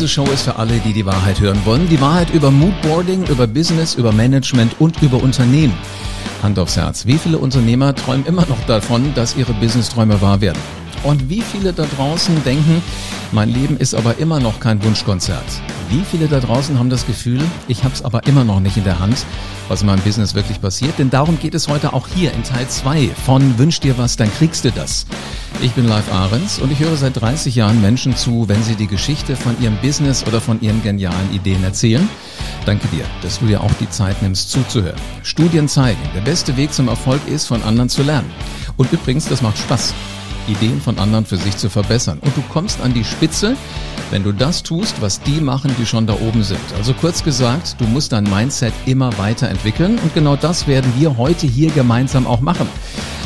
Diese Show ist für alle, die die Wahrheit hören wollen. Die Wahrheit über Moodboarding, über Business, über Management und über Unternehmen. Hand aufs Herz. Wie viele Unternehmer träumen immer noch davon, dass ihre Businessträume wahr werden? Und wie viele da draußen denken, mein Leben ist aber immer noch kein Wunschkonzert? Wie viele da draußen haben das Gefühl, ich habe es aber immer noch nicht in der Hand, was in meinem Business wirklich passiert? Denn darum geht es heute auch hier in Teil 2 von Wünsch dir was, dann kriegst du das. Ich bin Live Ahrens und ich höre seit 30 Jahren Menschen zu, wenn sie die Geschichte von ihrem Business oder von ihren genialen Ideen erzählen. Danke dir, dass du dir auch die Zeit nimmst zuzuhören. Studien zeigen, der beste Weg zum Erfolg ist, von anderen zu lernen. Und übrigens, das macht Spaß. Ideen von anderen für sich zu verbessern. Und du kommst an die Spitze, wenn du das tust, was die machen, die schon da oben sind. Also kurz gesagt, du musst dein Mindset immer weiterentwickeln und genau das werden wir heute hier gemeinsam auch machen.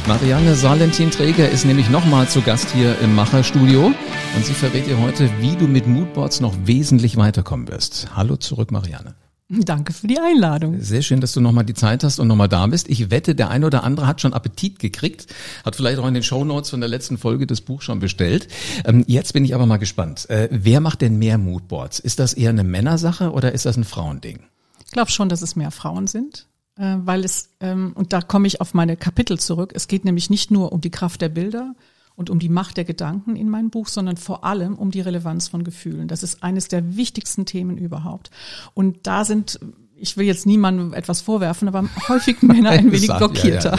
Marianne Salentin-Träger ist nämlich nochmal zu Gast hier im Macherstudio und sie verrät dir heute, wie du mit Moodboards noch wesentlich weiterkommen wirst. Hallo zurück, Marianne. Danke für die Einladung. Sehr schön, dass du nochmal die Zeit hast und nochmal da bist. Ich wette, der eine oder andere hat schon Appetit gekriegt, hat vielleicht auch in den Shownotes von der letzten Folge das Buch schon bestellt. Ähm, jetzt bin ich aber mal gespannt. Äh, wer macht denn mehr Moodboards? Ist das eher eine Männersache oder ist das ein Frauending? Ich glaube schon, dass es mehr Frauen sind, äh, weil es, ähm, und da komme ich auf meine Kapitel zurück, es geht nämlich nicht nur um die Kraft der Bilder, und um die Macht der Gedanken in meinem Buch, sondern vor allem um die Relevanz von Gefühlen. Das ist eines der wichtigsten Themen überhaupt. Und da sind ich will jetzt niemandem etwas vorwerfen, aber häufig Männer ein wenig blockierter.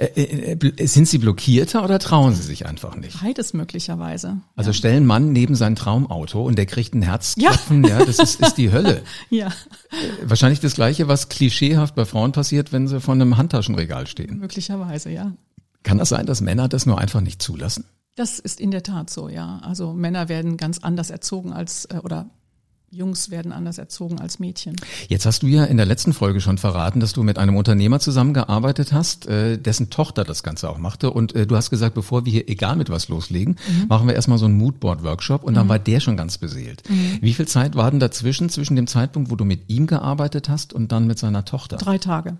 Ja, ja. Äh, äh, sind sie blockierter oder trauen sie sich einfach nicht? Beides möglicherweise. Also ja. stellen Mann neben sein Traumauto und der kriegt ein Herzklopfen, ja, das ist, ist die Hölle. ja. Äh, wahrscheinlich das Gleiche, was klischeehaft bei Frauen passiert, wenn sie vor einem Handtaschenregal stehen. Möglicherweise, ja. Kann das sein, dass Männer das nur einfach nicht zulassen? Das ist in der Tat so, ja. Also Männer werden ganz anders erzogen als äh, oder Jungs werden anders erzogen als Mädchen. Jetzt hast du ja in der letzten Folge schon verraten, dass du mit einem Unternehmer zusammengearbeitet hast, äh, dessen Tochter das Ganze auch machte. Und äh, du hast gesagt, bevor wir hier egal mit was loslegen, mhm. machen wir erstmal so einen Moodboard-Workshop und dann mhm. war der schon ganz beseelt. Mhm. Wie viel Zeit war denn dazwischen, zwischen dem Zeitpunkt, wo du mit ihm gearbeitet hast und dann mit seiner Tochter? Drei Tage.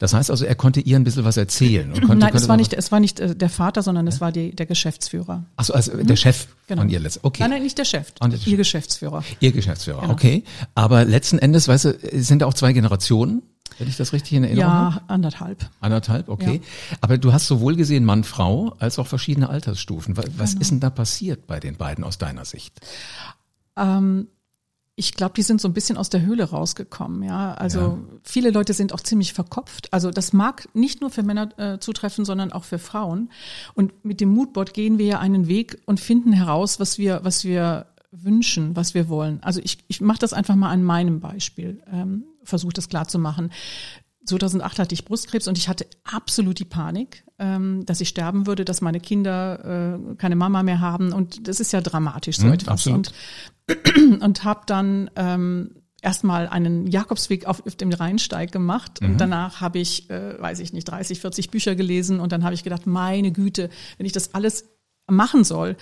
Das heißt also, er konnte ihr ein bisschen was erzählen. Und konnte, Nein, es war nicht, es war nicht äh, der Vater, sondern es war die, der Geschäftsführer. Achso, also mhm. der Chef genau. von ihr letztendlich. Okay. Nein, nein, nicht der Chef. Oh, ihr Geschäftsführer. Ihr Geschäftsführer, genau. okay. Aber letzten Endes, weißt du, sind da auch zwei Generationen? Wenn ich das richtig in Erinnerung ja, habe? Ja, anderthalb. Anderthalb, okay. Ja. Aber du hast sowohl gesehen Mann, Frau, als auch verschiedene Altersstufen. Was genau. ist denn da passiert bei den beiden aus deiner Sicht? Ähm, ich glaube, die sind so ein bisschen aus der Höhle rausgekommen. Ja, also ja. viele Leute sind auch ziemlich verkopft. Also das mag nicht nur für Männer äh, zutreffen, sondern auch für Frauen. Und mit dem Moodboard gehen wir ja einen Weg und finden heraus, was wir, was wir wünschen, was wir wollen. Also ich, ich mache das einfach mal an meinem Beispiel, ähm, versuche das klar zu machen. 2008 hatte ich Brustkrebs und ich hatte absolut die Panik, ähm, dass ich sterben würde, dass meine Kinder äh, keine Mama mehr haben und das ist ja dramatisch so mhm, etwas. Absolut. Und, und habe dann ähm, erstmal einen Jakobsweg auf, auf dem Rheinsteig gemacht und mhm. danach habe ich, äh, weiß ich nicht, 30, 40 Bücher gelesen und dann habe ich gedacht, meine Güte, wenn ich das alles machen soll,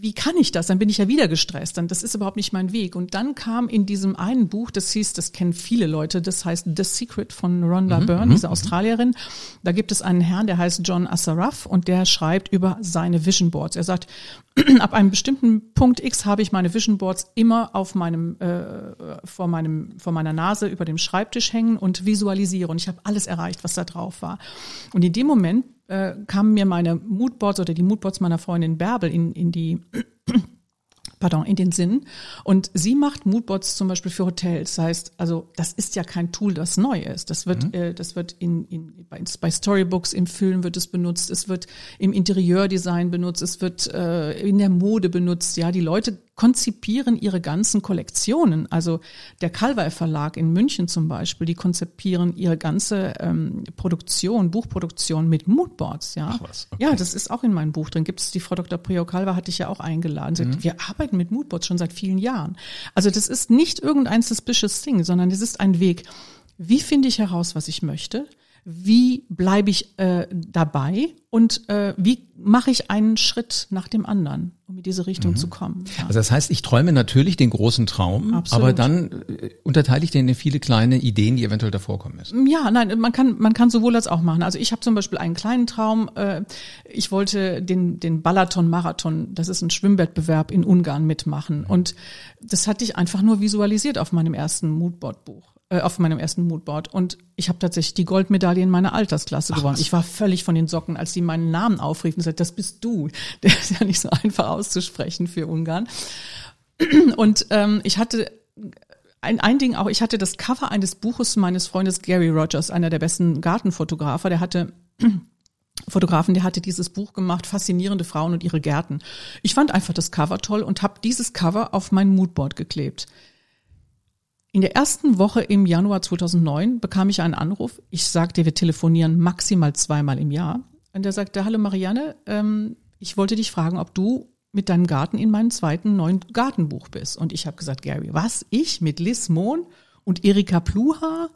wie kann ich das? Dann bin ich ja wieder gestresst. Dann, das ist überhaupt nicht mein Weg. Und dann kam in diesem einen Buch, das hieß, das kennen viele Leute, das heißt The Secret von Rhonda mhm, Byrne, mhm, diese mhm. Australierin. Da gibt es einen Herrn, der heißt John Assaraf und der schreibt über seine Vision Boards. Er sagt, ab einem bestimmten Punkt X habe ich meine Vision Boards immer auf meinem, äh, vor meinem, vor meiner Nase über dem Schreibtisch hängen und visualisiere. Und ich habe alles erreicht, was da drauf war. Und in dem Moment äh, kamen mir meine Moodboards oder die Moodboards meiner Freundin Bärbel in, in die pardon, in den Sinn. Und sie macht Moodboards zum Beispiel für Hotels. Das heißt, also das ist ja kein Tool, das neu ist. Das wird, mhm. äh, das wird in, in, bei, bei Storybooks im Film wird es benutzt, es wird im Interieurdesign benutzt, es wird äh, in der Mode benutzt. Ja, die Leute konzipieren ihre ganzen Kollektionen. Also der Calvai Verlag in München zum Beispiel, die konzipieren ihre ganze ähm, Produktion, Buchproduktion mit Moodboards. Ja, Ach was, okay. ja, das ist auch in meinem Buch drin. Gibt es die Frau Dr. Prio Calva hatte ich ja auch eingeladen. Sie mhm. sagt, wir arbeiten mit Moodboards schon seit vielen Jahren. Also das ist nicht irgendein suspicious thing, sondern es ist ein Weg. Wie finde ich heraus, was ich möchte? wie bleibe ich äh, dabei und äh, wie mache ich einen Schritt nach dem anderen, in diese Richtung mhm. zu kommen. Ja. Also das heißt, ich träume natürlich den großen Traum, Absolut. aber dann äh, unterteile ich den in viele kleine Ideen, die eventuell davor kommen müssen. Ja, nein, man kann man kann sowohl als auch machen. Also ich habe zum Beispiel einen kleinen Traum. Äh, ich wollte den den Balaton-Marathon, das ist ein Schwimmwettbewerb in Ungarn mitmachen mhm. und das hatte ich einfach nur visualisiert auf meinem ersten Moodboard-Buch äh, auf meinem ersten Moodboard und ich habe tatsächlich die Goldmedaille in meiner Altersklasse Ach, gewonnen. Was? Ich war völlig von den Socken, als die meinen Namen aufriefen und sagten, das bist du. Der ist ja nicht so einfach auszusprechen für Ungarn. Und ähm, ich hatte ein, ein Ding auch, ich hatte das Cover eines Buches meines Freundes Gary Rogers, einer der besten Gartenfotografer, der hatte Fotografen, der hatte dieses Buch gemacht, Faszinierende Frauen und ihre Gärten. Ich fand einfach das Cover toll und habe dieses Cover auf mein Moodboard geklebt. In der ersten Woche im Januar 2009 bekam ich einen Anruf. Ich sagte, wir telefonieren maximal zweimal im Jahr. Und er sagte, hallo Marianne, ähm, ich wollte dich fragen, ob du mit deinem Garten in meinem zweiten neuen Gartenbuch bist. Und ich habe gesagt, Gary, was? Ich mit Liz Mohn und Erika Pluha?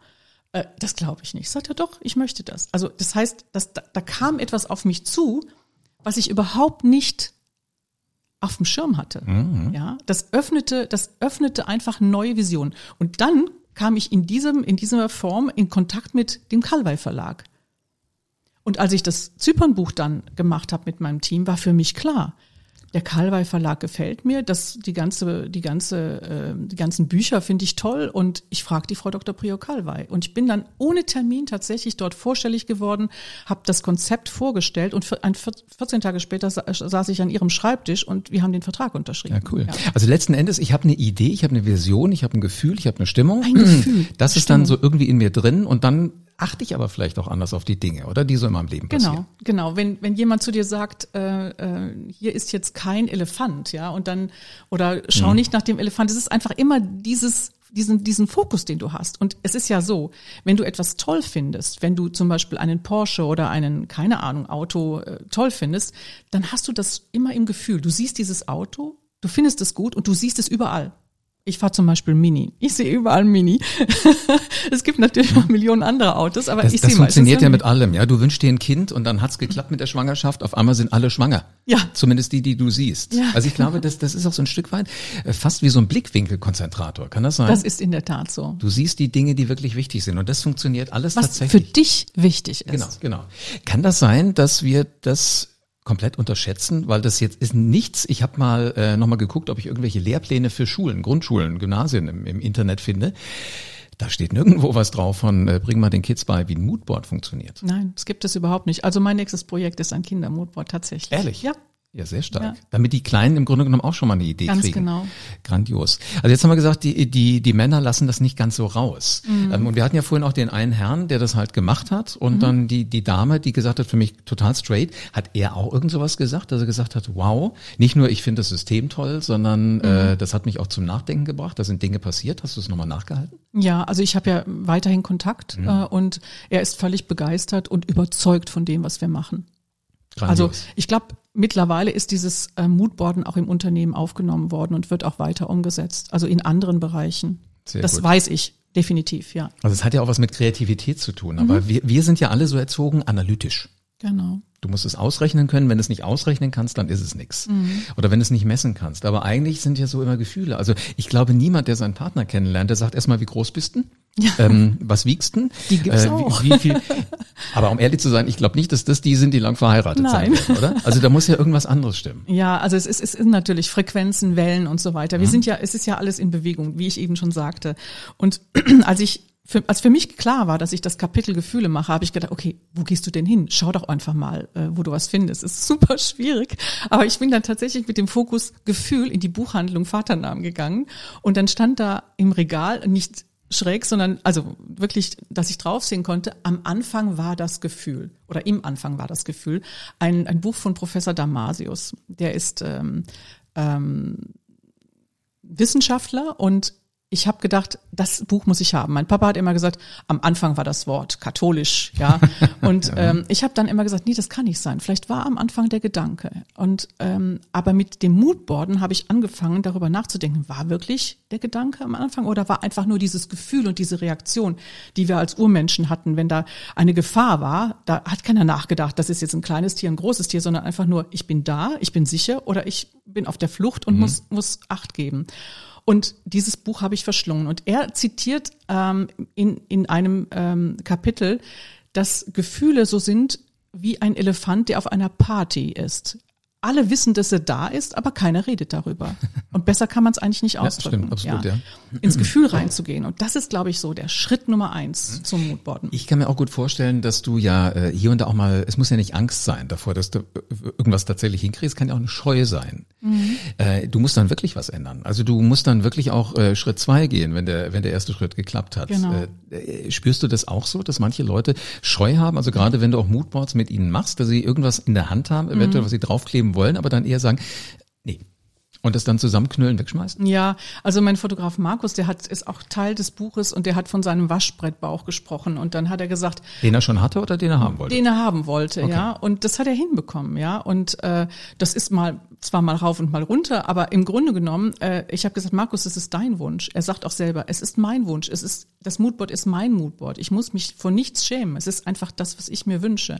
Äh, das glaube ich nicht. Sagt er doch, ich möchte das. Also das heißt, dass, da, da kam etwas auf mich zu, was ich überhaupt nicht auf dem Schirm hatte. Mhm. Ja, das öffnete, das öffnete einfach neue Visionen. Und dann kam ich in diesem, in dieser Form in Kontakt mit dem Calvai Verlag. Und als ich das Zypernbuch dann gemacht habe mit meinem Team, war für mich klar, der Kalwei Verlag gefällt mir, das die ganze die ganze äh, die ganzen Bücher finde ich toll und ich frage die Frau Dr. Prio Kalwei und ich bin dann ohne Termin tatsächlich dort vorstellig geworden, habe das Konzept vorgestellt und für, ein 14 Tage später saß ich an ihrem Schreibtisch und wir haben den Vertrag unterschrieben. Ja, cool. Ja. Also letzten Endes, ich habe eine Idee, ich habe eine Vision, ich habe ein Gefühl, ich habe eine Stimmung. Ein Gefühl. Das ist Stimmung. dann so irgendwie in mir drin und dann achte ich aber vielleicht auch anders auf die Dinge, oder? Die so in meinem Leben genau, passieren. Genau, genau. Wenn, wenn jemand zu dir sagt, äh, äh, hier ist jetzt kein Elefant, ja, und dann, oder schau mhm. nicht nach dem Elefant, es ist einfach immer dieses, diesen, diesen Fokus, den du hast. Und es ist ja so, wenn du etwas toll findest, wenn du zum Beispiel einen Porsche oder einen, keine Ahnung, Auto äh, toll findest, dann hast du das immer im Gefühl. Du siehst dieses Auto, du findest es gut und du siehst es überall. Ich fahre zum Beispiel Mini. Ich sehe überall Mini. es gibt natürlich noch Millionen andere Autos, aber das, ich sehe. Das funktioniert ja mit allem. Ja, du wünschst dir ein Kind und dann hat's geklappt mit der Schwangerschaft. Auf einmal sind alle schwanger. Ja. Zumindest die, die du siehst. Ja. Also ich glaube, das, das ist auch so ein Stück weit äh, fast wie so ein Blickwinkelkonzentrator. Kann das sein? Das ist in der Tat so. Du siehst die Dinge, die wirklich wichtig sind und das funktioniert alles Was tatsächlich. Was für dich wichtig ist. Genau, genau. Kann das sein, dass wir das komplett unterschätzen, weil das jetzt ist nichts. Ich habe mal äh, nochmal geguckt, ob ich irgendwelche Lehrpläne für Schulen, Grundschulen, Gymnasien im, im Internet finde. Da steht nirgendwo was drauf von, äh, bring mal den Kids bei, wie ein Moodboard funktioniert. Nein, das gibt es überhaupt nicht. Also mein nächstes Projekt ist ein Kindermoodboard tatsächlich. Ehrlich? Ja. Ja, sehr stark. Ja. Damit die Kleinen im Grunde genommen auch schon mal eine Idee ganz kriegen. Ganz genau. Grandios. Also jetzt haben wir gesagt, die, die, die Männer lassen das nicht ganz so raus. Mhm. Ähm, und wir hatten ja vorhin auch den einen Herrn, der das halt gemacht hat. Und mhm. dann die, die Dame, die gesagt hat, für mich total straight, hat er auch irgend sowas gesagt, dass er gesagt hat, wow, nicht nur ich finde das System toll, sondern mhm. äh, das hat mich auch zum Nachdenken gebracht. Da sind Dinge passiert. Hast du es nochmal nachgehalten? Ja, also ich habe ja weiterhin Kontakt mhm. äh, und er ist völlig begeistert und überzeugt von dem, was wir machen. Grandios. Also ich glaube, mittlerweile ist dieses äh, Moodboarden auch im Unternehmen aufgenommen worden und wird auch weiter umgesetzt, also in anderen Bereichen. Sehr das gut. weiß ich definitiv, ja. Also es hat ja auch was mit Kreativität zu tun, aber mhm. wir, wir sind ja alle so erzogen analytisch. Genau. Du musst es ausrechnen können. Wenn du es nicht ausrechnen kannst, dann ist es nichts. Mhm. Oder wenn du es nicht messen kannst. Aber eigentlich sind ja so immer Gefühle. Also ich glaube, niemand, der seinen Partner kennenlernt, der sagt erstmal, wie groß bist du? Ja. Ähm, was wiegst du? Die gibt's äh, auch. Wie, wie viel, aber um ehrlich zu sein, ich glaube nicht, dass das die sind, die lang verheiratet Nein. sind, oder? Also da muss ja irgendwas anderes stimmen. Ja, also es ist, es ist natürlich Frequenzen, Wellen und so weiter. Wir mhm. sind ja, es ist ja alles in Bewegung, wie ich eben schon sagte. Und als ich für, als für mich klar war, dass ich das Kapitel Gefühle mache, habe ich gedacht, okay, wo gehst du denn hin? Schau doch einfach mal, äh, wo du was findest. Ist super schwierig. Aber ich bin dann tatsächlich mit dem Fokus Gefühl in die Buchhandlung Vaternamen gegangen. Und dann stand da im Regal nicht schräg, sondern also wirklich, dass ich draufsehen konnte. Am Anfang war das Gefühl oder im Anfang war das Gefühl ein, ein Buch von Professor Damasius. Der ist ähm, ähm, Wissenschaftler und ich habe gedacht, das Buch muss ich haben. Mein Papa hat immer gesagt, am Anfang war das Wort katholisch, ja. Und ja. Ähm, ich habe dann immer gesagt, nee, das kann nicht sein. Vielleicht war am Anfang der Gedanke. Und ähm, aber mit dem Moodboarden habe ich angefangen, darüber nachzudenken, war wirklich der Gedanke am Anfang oder war einfach nur dieses Gefühl und diese Reaktion, die wir als Urmenschen hatten, wenn da eine Gefahr war, da hat keiner nachgedacht, das ist jetzt ein kleines Tier, ein großes Tier, sondern einfach nur, ich bin da, ich bin sicher oder ich bin auf der Flucht und mhm. muss, muss Acht geben. Und dieses Buch habe ich verschlungen. Und er zitiert ähm, in, in einem ähm, Kapitel, dass Gefühle so sind wie ein Elefant, der auf einer Party ist alle wissen, dass er da ist, aber keiner redet darüber. Und besser kann man es eigentlich nicht ausdrücken. Ja, stimmt, absolut, ja. ja. Ins Gefühl reinzugehen. Und das ist, glaube ich, so der Schritt Nummer eins zum Moodboarden. Ich kann mir auch gut vorstellen, dass du ja äh, hier und da auch mal, es muss ja nicht Angst sein davor, dass du äh, irgendwas tatsächlich hinkriegst, kann ja auch eine Scheu sein. Mhm. Äh, du musst dann wirklich was ändern. Also du musst dann wirklich auch äh, Schritt zwei gehen, wenn der, wenn der erste Schritt geklappt hat. Genau. Spürst du das auch so, dass manche Leute Scheu haben? Also gerade wenn du auch Moodboards mit ihnen machst, dass sie irgendwas in der Hand haben, eventuell, mhm. was sie draufkleben wollen, aber dann eher sagen, nee, und das dann zusammenknüllen, wegschmeißen? Ja, also mein Fotograf Markus, der hat, ist auch Teil des Buches und der hat von seinem Waschbrettbauch gesprochen und dann hat er gesagt. Den er schon hatte oder den er haben wollte? Den er haben wollte, okay. ja. Und das hat er hinbekommen, ja. Und äh, das ist mal zwar mal rauf und mal runter, aber im Grunde genommen, äh, ich habe gesagt, Markus, das ist dein Wunsch. Er sagt auch selber, es ist mein Wunsch. Es ist das Moodboard ist mein Moodboard. Ich muss mich vor nichts schämen. Es ist einfach das, was ich mir wünsche.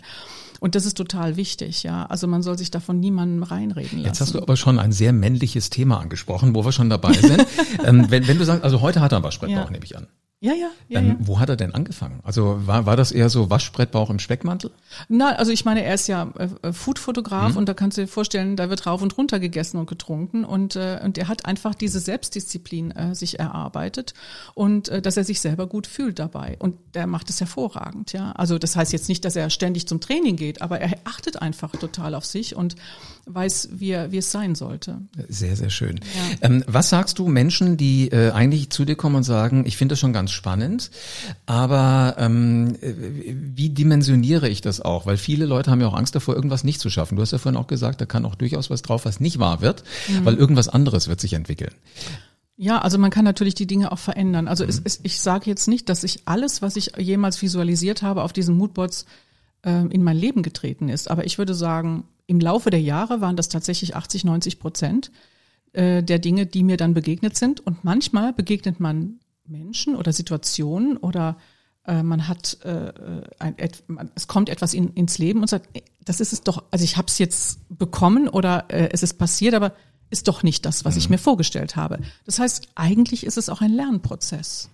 Und das ist total wichtig, ja. Also man soll sich davon niemandem reinreden lassen. Jetzt hast du aber schon ein sehr männliches Thema angesprochen, wo wir schon dabei sind. ähm, wenn, wenn du sagst, also heute hat er ein Waschbrettbauch, ja. nehme ich an. Ja, ja, ja, ähm, ja. Wo hat er denn angefangen? Also war, war das eher so Waschbrettbauch im Speckmantel? Na, also ich meine, er ist ja äh, äh Foodfotograf mhm. und da kannst du dir vorstellen, da wird rauf und runter gegessen und getrunken und äh, und er hat einfach diese Selbstdisziplin äh, sich erarbeitet und äh, dass er sich selber gut fühlt dabei und der macht es hervorragend, ja. Also das heißt jetzt nicht, dass er ständig zum Training geht, aber er achtet einfach total auf sich und weiß, wie, er, wie es sein sollte. Sehr, sehr schön. Ja. Ähm, was sagst du Menschen, die äh, eigentlich zu dir kommen und sagen, ich finde das schon ganz spannend, aber ähm, äh, wie dimensioniere ich das auch? Weil viele Leute haben ja auch Angst davor, irgendwas nicht zu schaffen. Du hast ja vorhin auch gesagt, da kann auch durchaus was drauf, was nicht wahr wird, mhm. weil irgendwas anderes wird sich entwickeln. Ja, also man kann natürlich die Dinge auch verändern. Also mhm. es, es, ich sage jetzt nicht, dass ich alles, was ich jemals visualisiert habe, auf diesen Moodboards äh, in mein Leben getreten ist. Aber ich würde sagen, im Laufe der Jahre waren das tatsächlich 80, 90 Prozent äh, der Dinge, die mir dann begegnet sind. Und manchmal begegnet man Menschen oder Situationen oder äh, man hat äh, ein, et, es kommt etwas in, ins Leben und sagt, das ist es doch, also ich habe es jetzt bekommen oder äh, es ist passiert, aber ist doch nicht das, was ich mhm. mir vorgestellt habe. Das heißt, eigentlich ist es auch ein Lernprozess.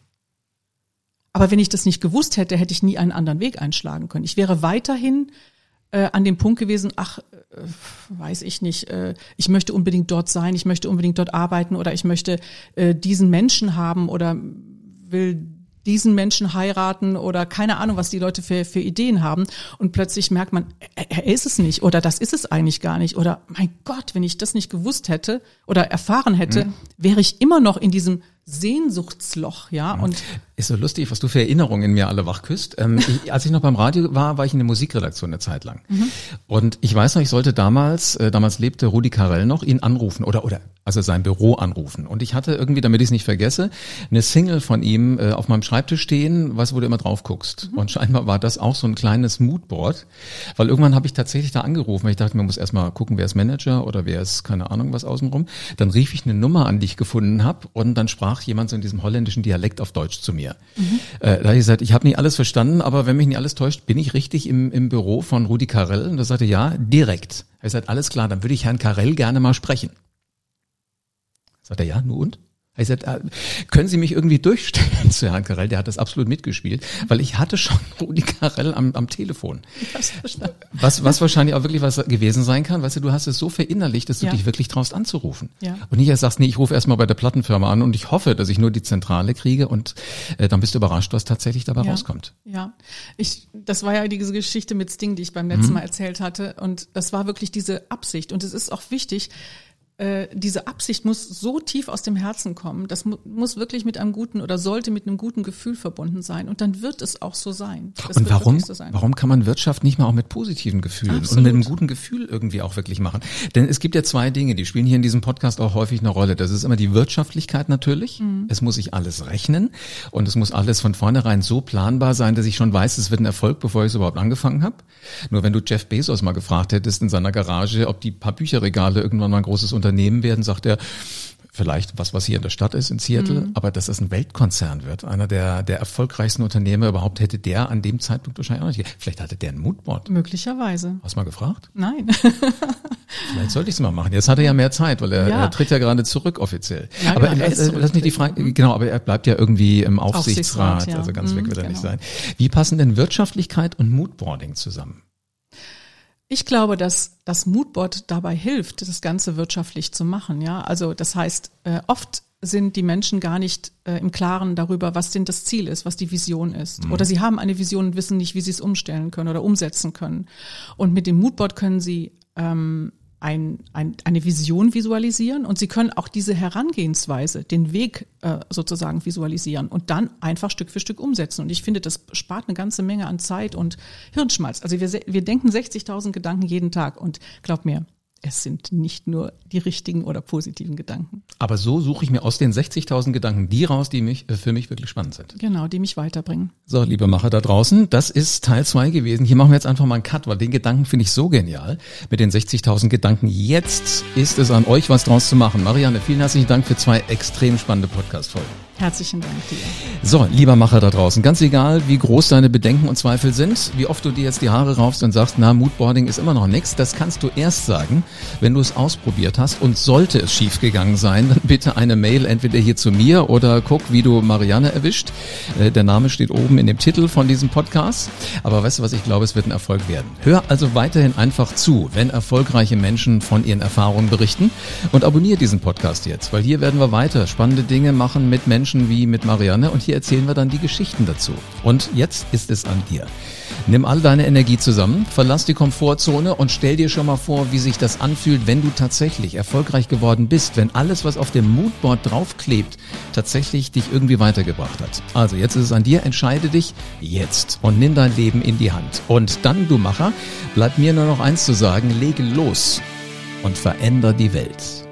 Aber wenn ich das nicht gewusst hätte, hätte ich nie einen anderen Weg einschlagen können. Ich wäre weiterhin äh, an dem Punkt gewesen, ach, äh, weiß ich nicht, äh, ich möchte unbedingt dort sein, ich möchte unbedingt dort arbeiten oder ich möchte äh, diesen Menschen haben oder will diesen Menschen heiraten oder keine Ahnung, was die Leute für, für Ideen haben. Und plötzlich merkt man, er, er ist es nicht oder das ist es eigentlich gar nicht. Oder mein Gott, wenn ich das nicht gewusst hätte oder erfahren hätte, mhm. wäre ich immer noch in diesem Sehnsuchtsloch, ja. Und ist so lustig, was du für Erinnerungen in mir alle wachküsst. Ähm, ich, als ich noch beim Radio war, war ich in der Musikredaktion eine Zeit lang. Mhm. Und ich weiß noch, ich sollte damals, äh, damals lebte Rudi Carell noch, ihn anrufen oder oder also sein Büro anrufen. Und ich hatte irgendwie, damit ich es nicht vergesse, eine Single von ihm äh, auf meinem Schreibtisch stehen, was wo du immer drauf guckst. Mhm. Und scheinbar war das auch so ein kleines Moodboard, weil irgendwann habe ich tatsächlich da angerufen, weil ich dachte, man muss erstmal gucken, wer ist Manager oder wer ist keine Ahnung was außenrum. Dann rief ich eine Nummer an, die ich gefunden habe, und dann sprach jemand so in diesem holländischen Dialekt auf Deutsch zu mir. Mhm. Äh, da habe ich gesagt, ich habe nicht alles verstanden, aber wenn mich nicht alles täuscht, bin ich richtig im, im Büro von Rudi Carell? Und er sagte, ja, direkt. Er gesagt, alles klar, dann würde ich Herrn Carell gerne mal sprechen. Sagt er, ja, nur und? Ich sagte, äh, können Sie mich irgendwie durchstellen zu Herrn Karell? Der hat das absolut mitgespielt, weil ich hatte schon Rudi Karell am, am Telefon. Was, was wahrscheinlich auch wirklich was gewesen sein kann. Weißt du, du hast es so verinnerlicht, dass du ja. dich wirklich traust anzurufen. Ja. Und nicht erst sagst, nee, ich rufe erstmal bei der Plattenfirma an und ich hoffe, dass ich nur die Zentrale kriege und äh, dann bist du überrascht, was tatsächlich dabei ja. rauskommt. Ja, ich, das war ja diese Geschichte mit Sting, die ich beim letzten mhm. Mal erzählt hatte und das war wirklich diese Absicht und es ist auch wichtig, äh, diese Absicht muss so tief aus dem Herzen kommen. Das mu muss wirklich mit einem guten oder sollte mit einem guten Gefühl verbunden sein. Und dann wird es auch so sein. Das und warum, so sein. warum kann man Wirtschaft nicht mal auch mit positiven Gefühlen Absolut. und mit einem guten Gefühl irgendwie auch wirklich machen? Denn es gibt ja zwei Dinge, die spielen hier in diesem Podcast auch häufig eine Rolle. Das ist immer die Wirtschaftlichkeit natürlich. Mhm. Es muss sich alles rechnen und es muss alles von vornherein so planbar sein, dass ich schon weiß, es wird ein Erfolg, bevor ich es überhaupt angefangen habe. Nur wenn du Jeff Bezos mal gefragt hättest in seiner Garage, ob die paar Bücherregale irgendwann mal ein großes Unternehmen Unternehmen werden, sagt er, vielleicht was, was hier in der Stadt ist, in Seattle, mhm. aber dass es ein Weltkonzern wird, einer der, der erfolgreichsten Unternehmer überhaupt, hätte der an dem Zeitpunkt wahrscheinlich auch nicht. Vielleicht hatte der ein Moodboard. Möglicherweise. Hast du mal gefragt? Nein. vielleicht sollte ich es mal machen. Jetzt hat er ja mehr Zeit, weil er, ja. er tritt ja gerade zurück offiziell. Ja, aber genau, lass, lass mich die Frage, mhm. genau, aber er bleibt ja irgendwie im Aufsichtsrat, Aufsichtsrat ja. also ganz mhm, weg wird er genau. nicht sein. Wie passen denn Wirtschaftlichkeit und Moodboarding zusammen? Ich glaube, dass das Moodboard dabei hilft, das Ganze wirtschaftlich zu machen. Ja, also das heißt, äh, oft sind die Menschen gar nicht äh, im Klaren darüber, was denn das Ziel ist, was die Vision ist. Mhm. Oder sie haben eine Vision und wissen nicht, wie sie es umstellen können oder umsetzen können. Und mit dem Moodboard können sie ähm, ein, ein, eine Vision visualisieren und Sie können auch diese Herangehensweise, den Weg äh, sozusagen visualisieren und dann einfach Stück für Stück umsetzen. Und ich finde, das spart eine ganze Menge an Zeit und Hirnschmalz. Also wir, wir denken 60.000 Gedanken jeden Tag und glaub mir, es sind nicht nur die richtigen oder positiven Gedanken. Aber so suche ich mir aus den 60.000 Gedanken die raus, die mich, äh, für mich wirklich spannend sind. Genau, die mich weiterbringen. So, liebe Macher da draußen, das ist Teil zwei gewesen. Hier machen wir jetzt einfach mal einen Cut, weil den Gedanken finde ich so genial. Mit den 60.000 Gedanken. Jetzt ist es an euch, was draus zu machen. Marianne, vielen herzlichen Dank für zwei extrem spannende Podcast-Folgen. Herzlichen Dank dir. So, lieber Macher da draußen, ganz egal, wie groß deine Bedenken und Zweifel sind, wie oft du dir jetzt die Haare raufst und sagst, na, Moodboarding ist immer noch nichts, das kannst du erst sagen, wenn du es ausprobiert hast. Und sollte es schiefgegangen sein, dann bitte eine Mail entweder hier zu mir oder guck, wie du Marianne erwischt. Äh, der Name steht oben in dem Titel von diesem Podcast. Aber weißt du was, ich glaube, es wird ein Erfolg werden. Hör also weiterhin einfach zu, wenn erfolgreiche Menschen von ihren Erfahrungen berichten und abonniere diesen Podcast jetzt, weil hier werden wir weiter spannende Dinge machen mit Menschen, Menschen wie mit Marianne und hier erzählen wir dann die Geschichten dazu. Und jetzt ist es an dir. Nimm all deine Energie zusammen, verlass die Komfortzone und stell dir schon mal vor, wie sich das anfühlt, wenn du tatsächlich erfolgreich geworden bist, wenn alles, was auf dem Moodboard draufklebt, tatsächlich dich irgendwie weitergebracht hat. Also jetzt ist es an dir, entscheide dich jetzt und nimm dein Leben in die Hand. Und dann, du Macher, bleibt mir nur noch eins zu sagen, lege los und veränder die Welt.